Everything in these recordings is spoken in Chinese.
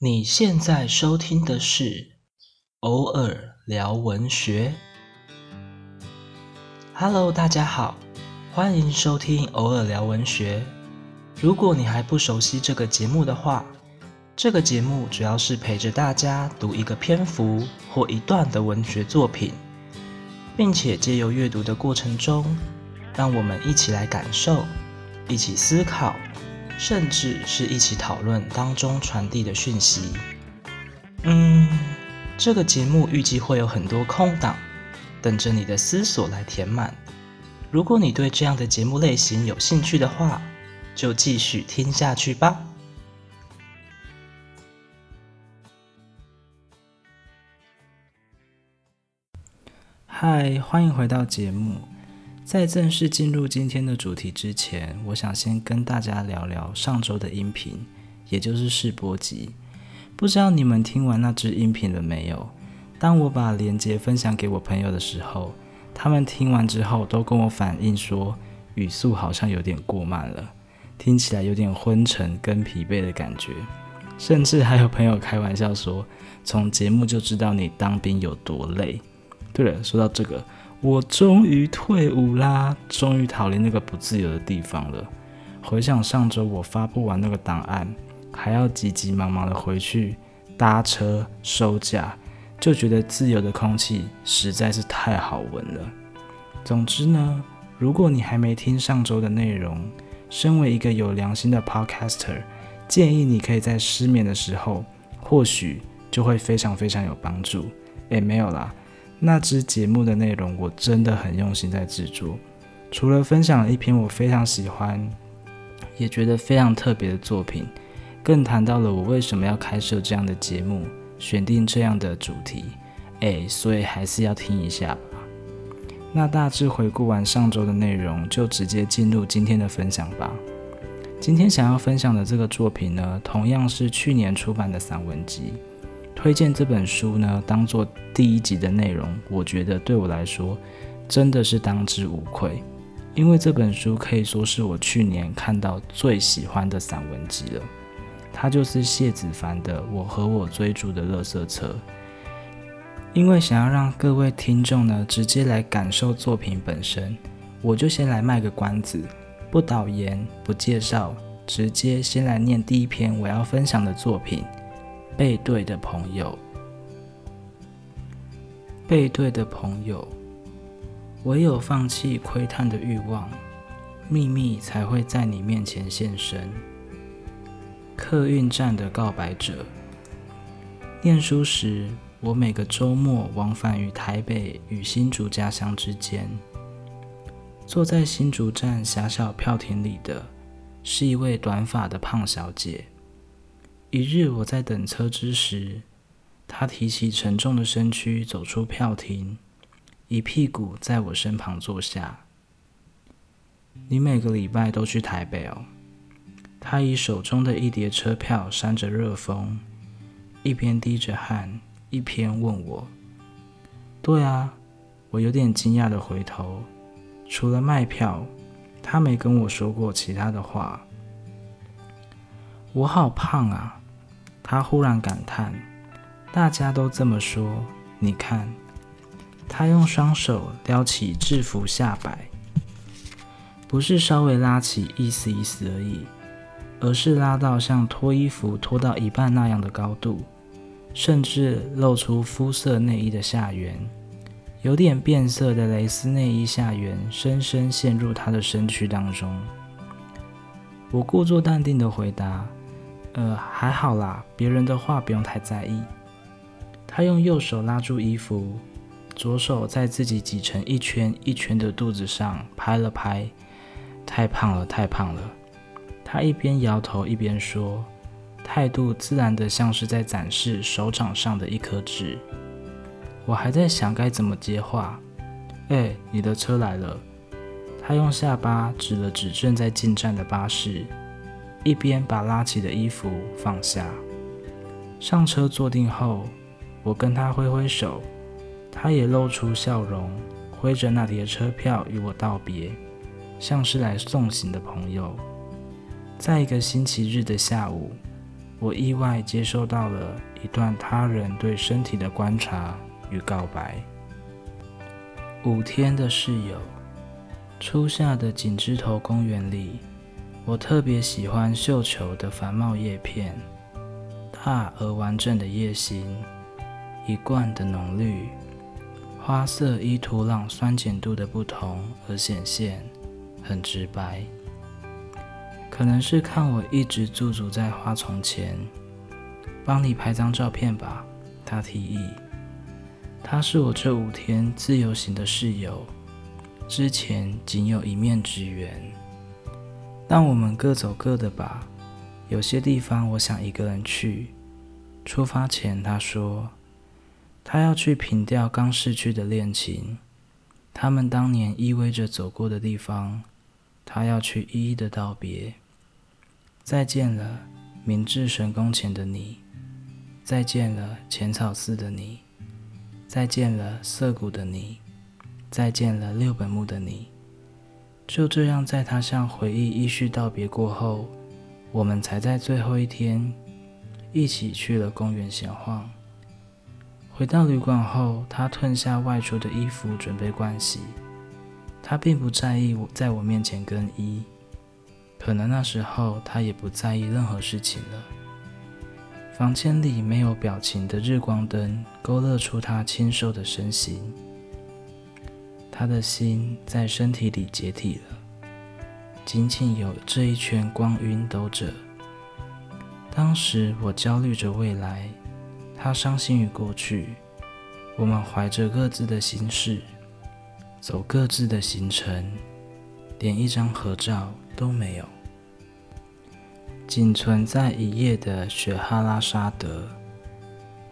你现在收听的是《偶尔聊文学》。Hello，大家好，欢迎收听《偶尔聊文学》。如果你还不熟悉这个节目的话，这个节目主要是陪着大家读一个篇幅或一段的文学作品，并且借由阅读的过程中，让我们一起来感受，一起思考。甚至是一起讨论当中传递的讯息。嗯，这个节目预计会有很多空档，等着你的思索来填满。如果你对这样的节目类型有兴趣的话，就继续听下去吧。嗨，欢迎回到节目。在正式进入今天的主题之前，我想先跟大家聊聊上周的音频，也就是试播集。不知道你们听完那支音频了没有？当我把链接分享给我朋友的时候，他们听完之后都跟我反映说，语速好像有点过慢了，听起来有点昏沉跟疲惫的感觉。甚至还有朋友开玩笑说，从节目就知道你当兵有多累。对了，说到这个。我终于退伍啦，终于逃离那个不自由的地方了。回想上周我发布完那个档案，还要急急忙忙的回去搭车收假，就觉得自由的空气实在是太好闻了。总之呢，如果你还没听上周的内容，身为一个有良心的 podcaster，建议你可以在失眠的时候，或许就会非常非常有帮助。诶，没有啦。那支节目的内容，我真的很用心在制作。除了分享了一篇我非常喜欢，也觉得非常特别的作品，更谈到了我为什么要开设这样的节目，选定这样的主题。哎，所以还是要听一下吧。那大致回顾完上周的内容，就直接进入今天的分享吧。今天想要分享的这个作品呢，同样是去年出版的散文集。推荐这本书呢，当做第一集的内容，我觉得对我来说真的是当之无愧，因为这本书可以说是我去年看到最喜欢的散文集了。它就是谢子凡的《我和我追逐的乐色车》。因为想要让各位听众呢直接来感受作品本身，我就先来卖个关子，不导言，不介绍，直接先来念第一篇我要分享的作品。背对的朋友，背对的朋友，唯有放弃窥探的欲望，秘密才会在你面前现身。客运站的告白者。念书时，我每个周末往返于台北与新竹家乡之间。坐在新竹站狭小票亭里的，是一位短发的胖小姐。一日，我在等车之时，他提起沉重的身躯走出票亭，一屁股在我身旁坐下。你每个礼拜都去台北哦？他以手中的一叠车票扇着热风，一边滴着汗，一边问我：“对啊。”我有点惊讶的回头，除了卖票，他没跟我说过其他的话。我好胖啊！他忽然感叹：“大家都这么说。你看。”他用双手撩起制服下摆，不是稍微拉起意思意思而已，而是拉到像脱衣服脱到一半那样的高度，甚至露出肤色内衣的下缘，有点变色的蕾丝内衣下缘深深陷入他的身躯当中。我故作淡定的回答。呃，还好啦，别人的话不用太在意。他用右手拉住衣服，左手在自己挤成一圈一圈的肚子上拍了拍。太胖了，太胖了。他一边摇头一边说，态度自然的像是在展示手掌上的一颗痣。我还在想该怎么接话。哎，你的车来了。他用下巴指了指正在进站的巴士。一边把拉起的衣服放下，上车坐定后，我跟他挥挥手，他也露出笑容，挥着那叠车票与我道别，像是来送行的朋友。在一个星期日的下午，我意外接收到了一段他人对身体的观察与告白。五天的室友，初夏的锦枝头公园里，我特别喜欢绣球的繁茂叶片，大而完整的叶形，一贯的浓绿，花色依土壤酸碱度的不同而显现，很直白。可能是看我一直驻足在花丛前，帮你拍张照片吧。他提议，他是我这五天自由行的室友，之前仅有一面之缘。但我们各走各的吧。有些地方我想一个人去。出发前他说，他要去凭吊刚逝去的恋情，他们当年依偎着走过的地方，他要去一一的道别。再见了，明治神宫前的你；再见了，浅草寺的你；再见了，涩谷的你；再见了，六本木的你。就这样，在他向回忆依序道别过后，我们才在最后一天一起去了公园闲晃。回到旅馆后，他褪下外出的衣服，准备盥洗。他并不在意我在我面前更衣。可能那时候他也不在意任何事情了。房间里没有表情的日光灯勾勒出他清瘦的身形，他的心在身体里解体了，仅仅有这一圈光晕兜着。当时我焦虑着未来，他伤心于过去，我们怀着各自的心事，走各自的行程，连一张合照都没有。仅存在一夜的雪哈拉沙德，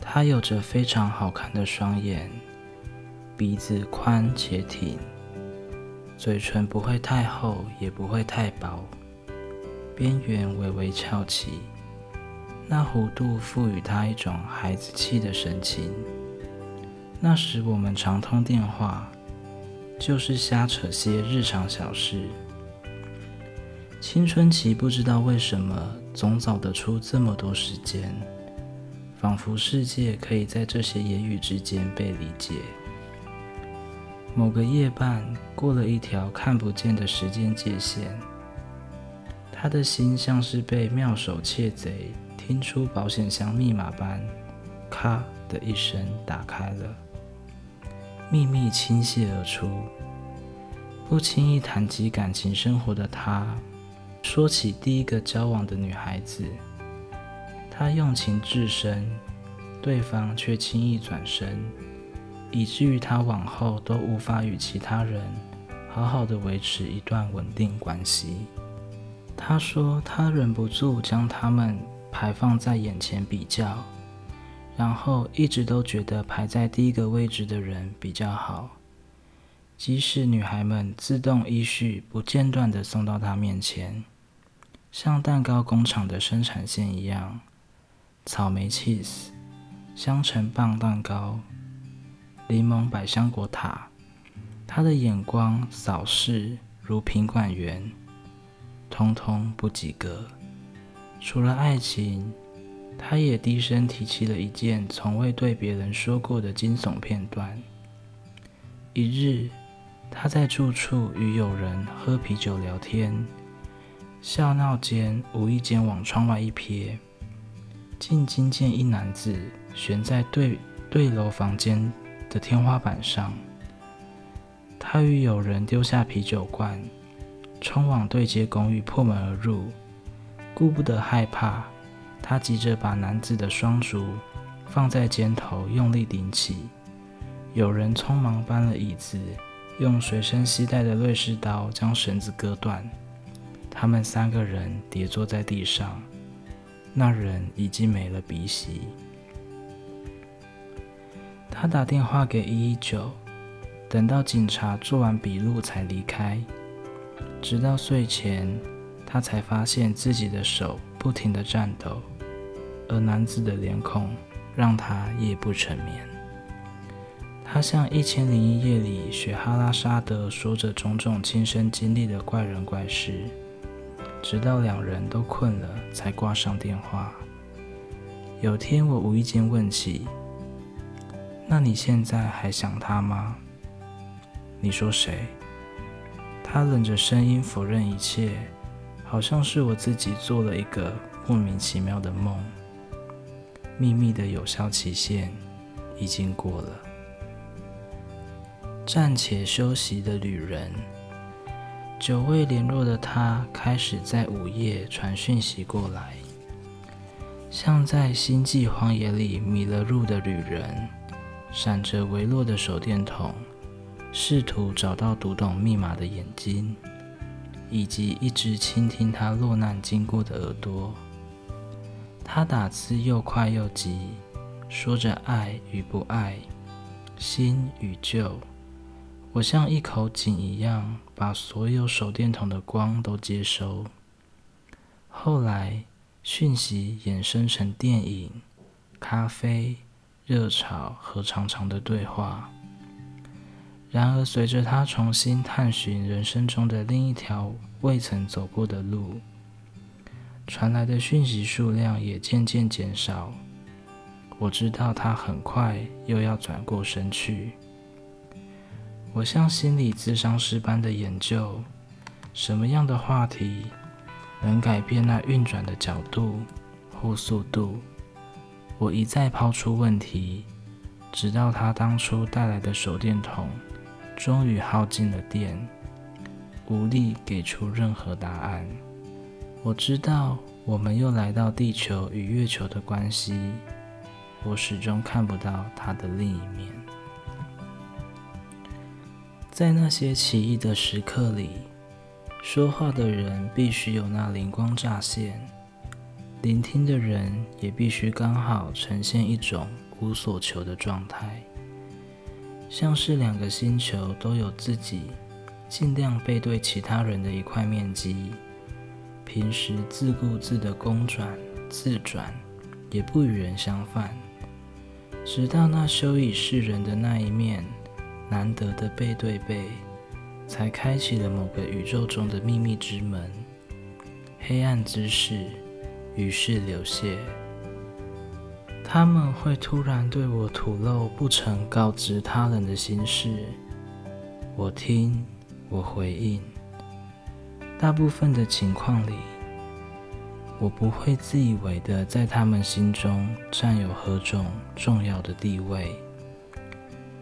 他有着非常好看的双眼，鼻子宽且挺，嘴唇不会太厚也不会太薄，边缘微微翘起，那弧度赋予他一种孩子气的神情。那时我们常通电话，就是瞎扯些日常小事。青春期不知道为什么总找得出这么多时间，仿佛世界可以在这些言语之间被理解。某个夜半过了一条看不见的时间界限，他的心像是被妙手窃贼听出保险箱密码般，咔的一声打开了，秘密倾泻而出。不轻易谈及感情生活的他。说起第一个交往的女孩子，他用情至深，对方却轻易转身，以至于他往后都无法与其他人好好的维持一段稳定关系。他说他忍不住将他们排放在眼前比较，然后一直都觉得排在第一个位置的人比较好，即使女孩们自动依序不间断的送到他面前。像蛋糕工厂的生产线一样，草莓 cheese、香橙棒蛋糕、柠檬百香果塔，他的眼光扫视如品管员，通通不及格。除了爱情，他也低声提起了一件从未对别人说过的惊悚片段。一日，他在住处与友人喝啤酒聊天。笑闹间，无意间往窗外一瞥，竟惊见一男子悬在对对楼房间的天花板上。他与友人丢下啤酒罐，冲往对街公寓，破门而入。顾不得害怕，他急着把男子的双足放在肩头，用力顶起。有人匆忙搬了椅子，用随身携带的瑞士刀将绳子割断。他们三个人跌坐在地上，那人已经没了鼻息。他打电话给一一九，等到警察做完笔录才离开。直到睡前，他才发现自己的手不停地颤抖，而男子的脸孔让他夜不成眠。他像《一千零一夜》里雪哈拉沙德说着种种亲身经历的怪人怪事。直到两人都困了，才挂上电话。有天我无意间问起：“那你现在还想他吗？”你说谁？他冷着声音否认一切，好像是我自己做了一个莫名其妙的梦。秘密的有效期限已经过了。暂且休息的旅人，久未联络的他开始在午夜传讯息过来，像在星际荒野里迷了路的旅人，闪着微弱的手电筒。试图找到读懂密码的眼睛，以及一直倾听他落难经过的耳朵。他打字又快又急，说着爱与不爱，新与旧。我像一口井一样，把所有手电筒的光都接收。后来，讯息衍生成电影、咖啡、热潮和长长的对话。然而，随着他重新探寻人生中的另一条未曾走过的路，传来的讯息数量也渐渐减少。我知道他很快又要转过身去。我像心理咨商师般的研究，什么样的话题能改变那运转的角度或速度。我一再抛出问题，直到他当初带来的手电筒。终于耗尽了电，无力给出任何答案。我知道，我们又来到地球与月球的关系。我始终看不到它的另一面。在那些奇异的时刻里，说话的人必须有那灵光乍现，聆听的人也必须刚好呈现一种无所求的状态。像是两个星球都有自己尽量背对其他人的一块面积，平时自顾自的公转自转，也不与人相犯，直到那修以示人的那一面难得的背对背，才开启了某个宇宙中的秘密之门，黑暗之事于是流泻。他们会突然对我吐露不曾告知他人的心事，我听，我回应。大部分的情况里，我不会自以为的在他们心中占有何种重要的地位，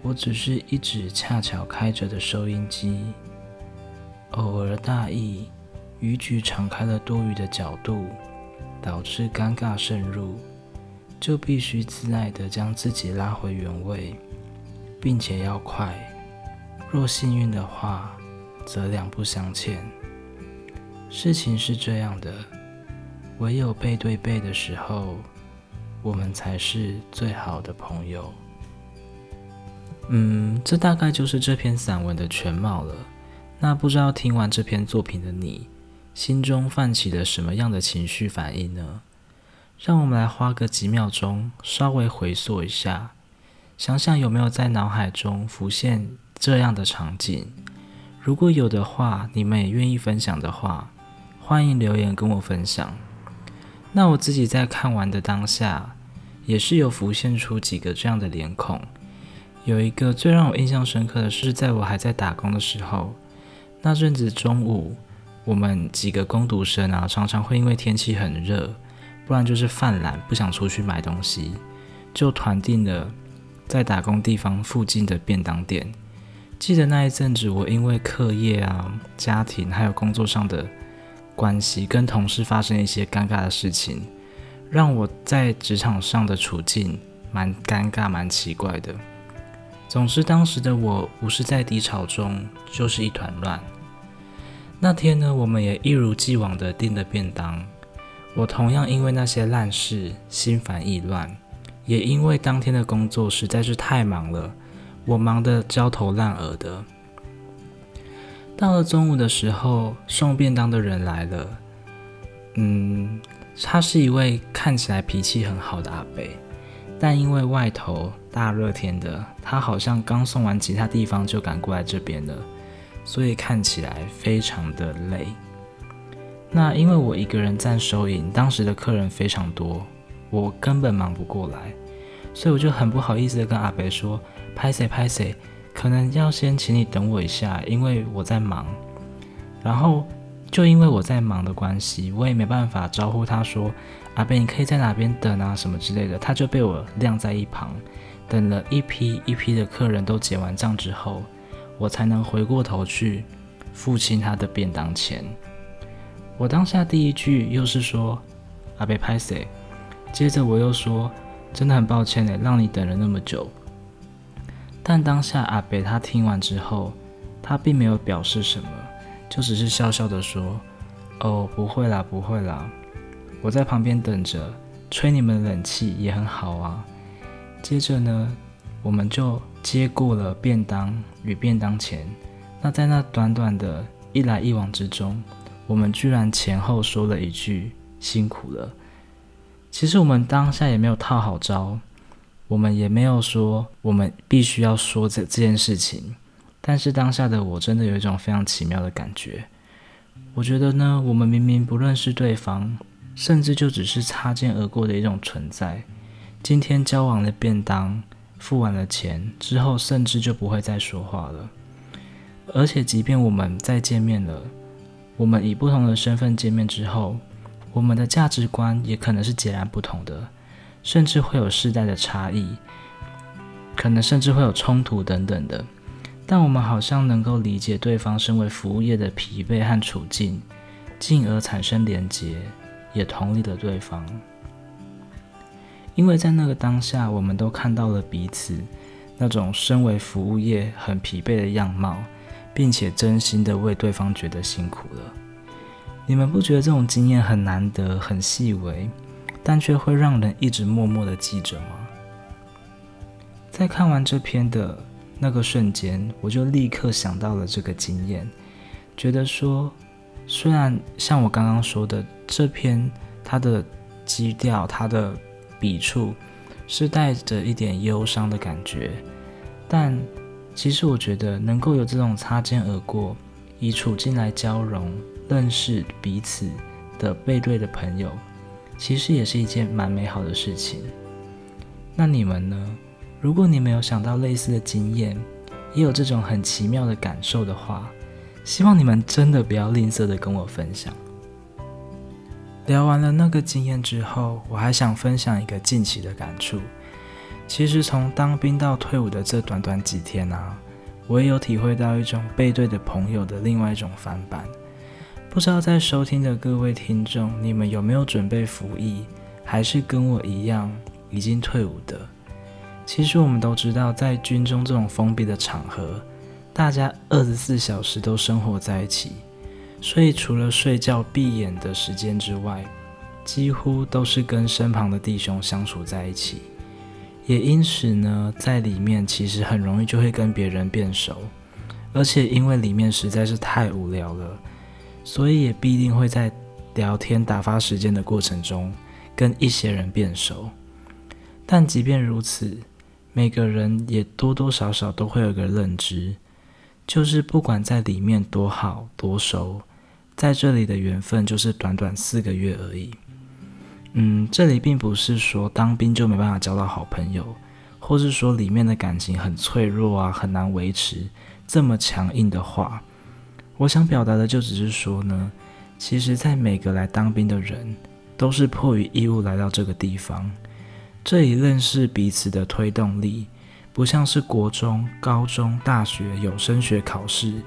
我只是一直恰巧开着的收音机，偶尔大意，语句敞开了多余的角度，导致尴尬渗入。就必须自爱地将自己拉回原位，并且要快。若幸运的话，则两不相欠。事情是这样的，唯有背对背的时候，我们才是最好的朋友。嗯，这大概就是这篇散文的全貌了。那不知道听完这篇作品的你，心中泛起了什么样的情绪反应呢？让我们来花个几秒钟，稍微回溯一下，想想有没有在脑海中浮现这样的场景。如果有的话，你们也愿意分享的话，欢迎留言跟我分享。那我自己在看完的当下，也是有浮现出几个这样的脸孔。有一个最让我印象深刻的是，在我还在打工的时候，那阵子中午，我们几个工读生啊，常常会因为天气很热。不然就是犯懒，不想出去买东西，就团订了在打工地方附近的便当店。记得那一阵子，我因为课业啊、家庭还有工作上的关系，跟同事发生一些尴尬的事情，让我在职场上的处境蛮尴尬、蛮奇怪的。总之，当时的我不是在低潮中，就是一团乱。那天呢，我们也一如既往的订了便当。我同样因为那些烂事心烦意乱，也因为当天的工作实在是太忙了，我忙得焦头烂额的。到了中午的时候，送便当的人来了。嗯，他是一位看起来脾气很好的阿伯，但因为外头大热天的，他好像刚送完其他地方就赶过来这边了，所以看起来非常的累。那因为我一个人站收银，当时的客人非常多，我根本忙不过来，所以我就很不好意思的跟阿北说：“拍谁拍谁，可能要先请你等我一下，因为我在忙。”然后就因为我在忙的关系，我也没办法招呼他说：“阿北，你可以在哪边等啊，什么之类的。”他就被我晾在一旁，等了一批一批的客人都结完账之后，我才能回过头去付清他的便当钱。我当下第一句又是说：“阿北拍谁？”接着我又说：“真的很抱歉嘞，让你等了那么久。”但当下阿北他听完之后，他并没有表示什么，就只是笑笑的说：“哦，不会啦，不会啦，我在旁边等着，吹你们冷气也很好啊。”接着呢，我们就接过了便当与便当钱。那在那短短的一来一往之中，我们居然前后说了一句“辛苦了”。其实我们当下也没有套好招，我们也没有说我们必须要说这这件事情。但是当下的我真的有一种非常奇妙的感觉。我觉得呢，我们明明不认识对方，甚至就只是擦肩而过的一种存在。今天交往的便当，付完了钱之后，甚至就不会再说话了。而且，即便我们再见面了，我们以不同的身份见面之后。我们的价值观也可能是截然不同的，甚至会有世代的差异，可能甚至会有冲突等等的。但我们好像能够理解对方身为服务业的疲惫和处境，进而产生连结，也同理了对方。因为在那个当下，我们都看到了彼此那种身为服务业很疲惫的样貌，并且真心的为对方觉得辛苦了。你们不觉得这种经验很难得、很细微，但却会让人一直默默的记着吗？在看完这篇的那个瞬间，我就立刻想到了这个经验，觉得说，虽然像我刚刚说的，这篇它的基调、它的笔触是带着一点忧伤的感觉，但其实我觉得能够有这种擦肩而过，以处境来交融。认识彼此的背对的朋友，其实也是一件蛮美好的事情。那你们呢？如果你没有想到类似的经验，也有这种很奇妙的感受的话，希望你们真的不要吝啬的跟我分享。聊完了那个经验之后，我还想分享一个近期的感触。其实从当兵到退伍的这短短几天啊，我也有体会到一种背对的朋友的另外一种翻版。不知道在收听的各位听众，你们有没有准备服役，还是跟我一样已经退伍的？其实我们都知道，在军中这种封闭的场合，大家二十四小时都生活在一起，所以除了睡觉闭眼的时间之外，几乎都是跟身旁的弟兄相处在一起。也因此呢，在里面其实很容易就会跟别人变熟，而且因为里面实在是太无聊了。所以也必定会在聊天打发时间的过程中跟一些人变熟，但即便如此，每个人也多多少少都会有个认知，就是不管在里面多好多熟，在这里的缘分就是短短四个月而已。嗯，这里并不是说当兵就没办法交到好朋友，或是说里面的感情很脆弱啊，很难维持这么强硬的话。我想表达的就只是说呢，其实，在每个来当兵的人，都是迫于义务来到这个地方。这里认识彼此的推动力，不像是国中、高中、大学有升学考试，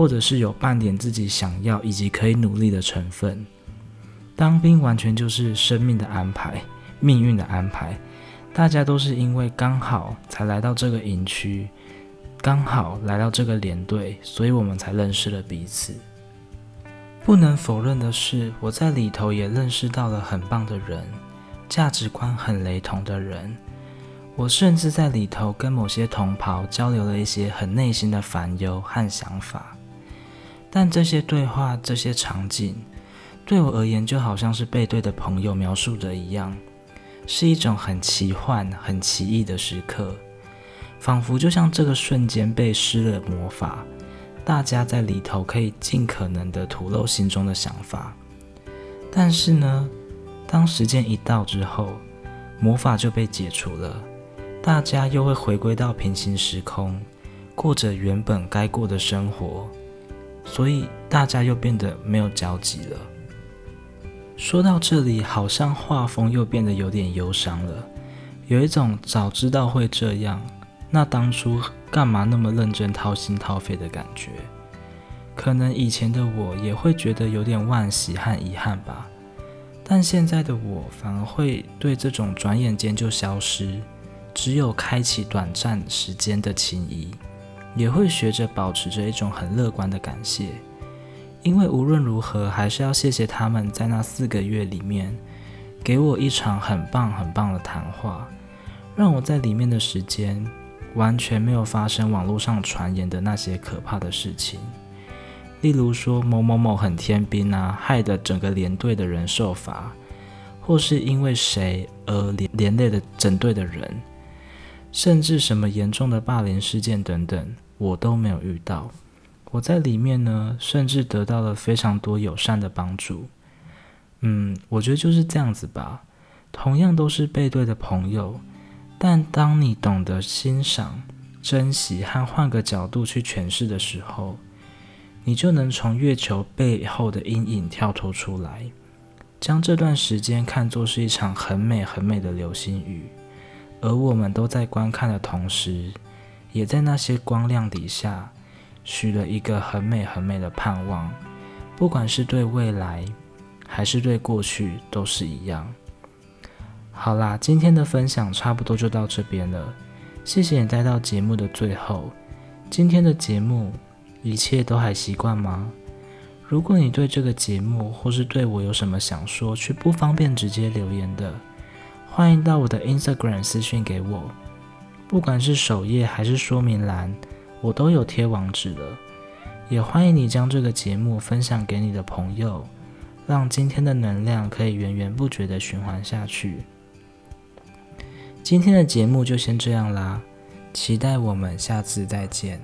或者是有半点自己想要以及可以努力的成分。当兵完全就是生命的安排，命运的安排。大家都是因为刚好才来到这个营区。刚好来到这个连队，所以我们才认识了彼此。不能否认的是，我在里头也认识到了很棒的人，价值观很雷同的人。我甚至在里头跟某些同袍交流了一些很内心的烦忧和想法。但这些对话、这些场景，对我而言就好像是背对的朋友描述的一样，是一种很奇幻、很奇异的时刻。仿佛就像这个瞬间被施了魔法，大家在里头可以尽可能的吐露心中的想法。但是呢，当时间一到之后，魔法就被解除了，大家又会回归到平行时空，过着原本该过的生活，所以大家又变得没有交集了。说到这里，好像画风又变得有点忧伤了，有一种早知道会这样，那当初干嘛那么认真掏心掏肺的感觉。可能以前的我也会觉得有点惋惜和遗憾吧。但现在的我反而会对这种转眼间就消失，只有开启短暂时间的情谊，也会学着保持着一种很乐观的感谢，因为无论如何还是要谢谢他们在那四个月里面给我一场很棒很棒的谈话，让我在里面的时间完全没有发生网络上传言的那些可怕的事情。例如说某某某很天兵啊，害得整个连队的人受罚，或是因为谁而连连累了整队的人，甚至什么严重的霸凌事件等等，我都没有遇到。我在里面呢，甚至得到了非常多友善的帮助。嗯，我觉得就是这样子吧。同样都是背对的朋友，但当你懂得欣赏、珍惜和换个角度去诠释的时候。你就能从月球背后的阴影跳脱出来，将这段时间看作是一场很美很美的流星雨，而我们都在观看的同时，也在那些光亮底下许了一个很美很美的盼望，不管是对未来还是对过去都是一样。好啦，今天的分享差不多就到这边了，谢谢你待到节目的最后。今天的节目。一切都还习惯吗？如果你对这个节目或是对我有什么想说却不方便直接留言的，欢迎到我的 Instagram 私讯给我。不管是首页还是说明栏，我都有贴网址了。也欢迎你将这个节目分享给你的朋友，让今天的能量可以源源不绝的循环下去。今天的节目就先这样啦，期待我们下次再见。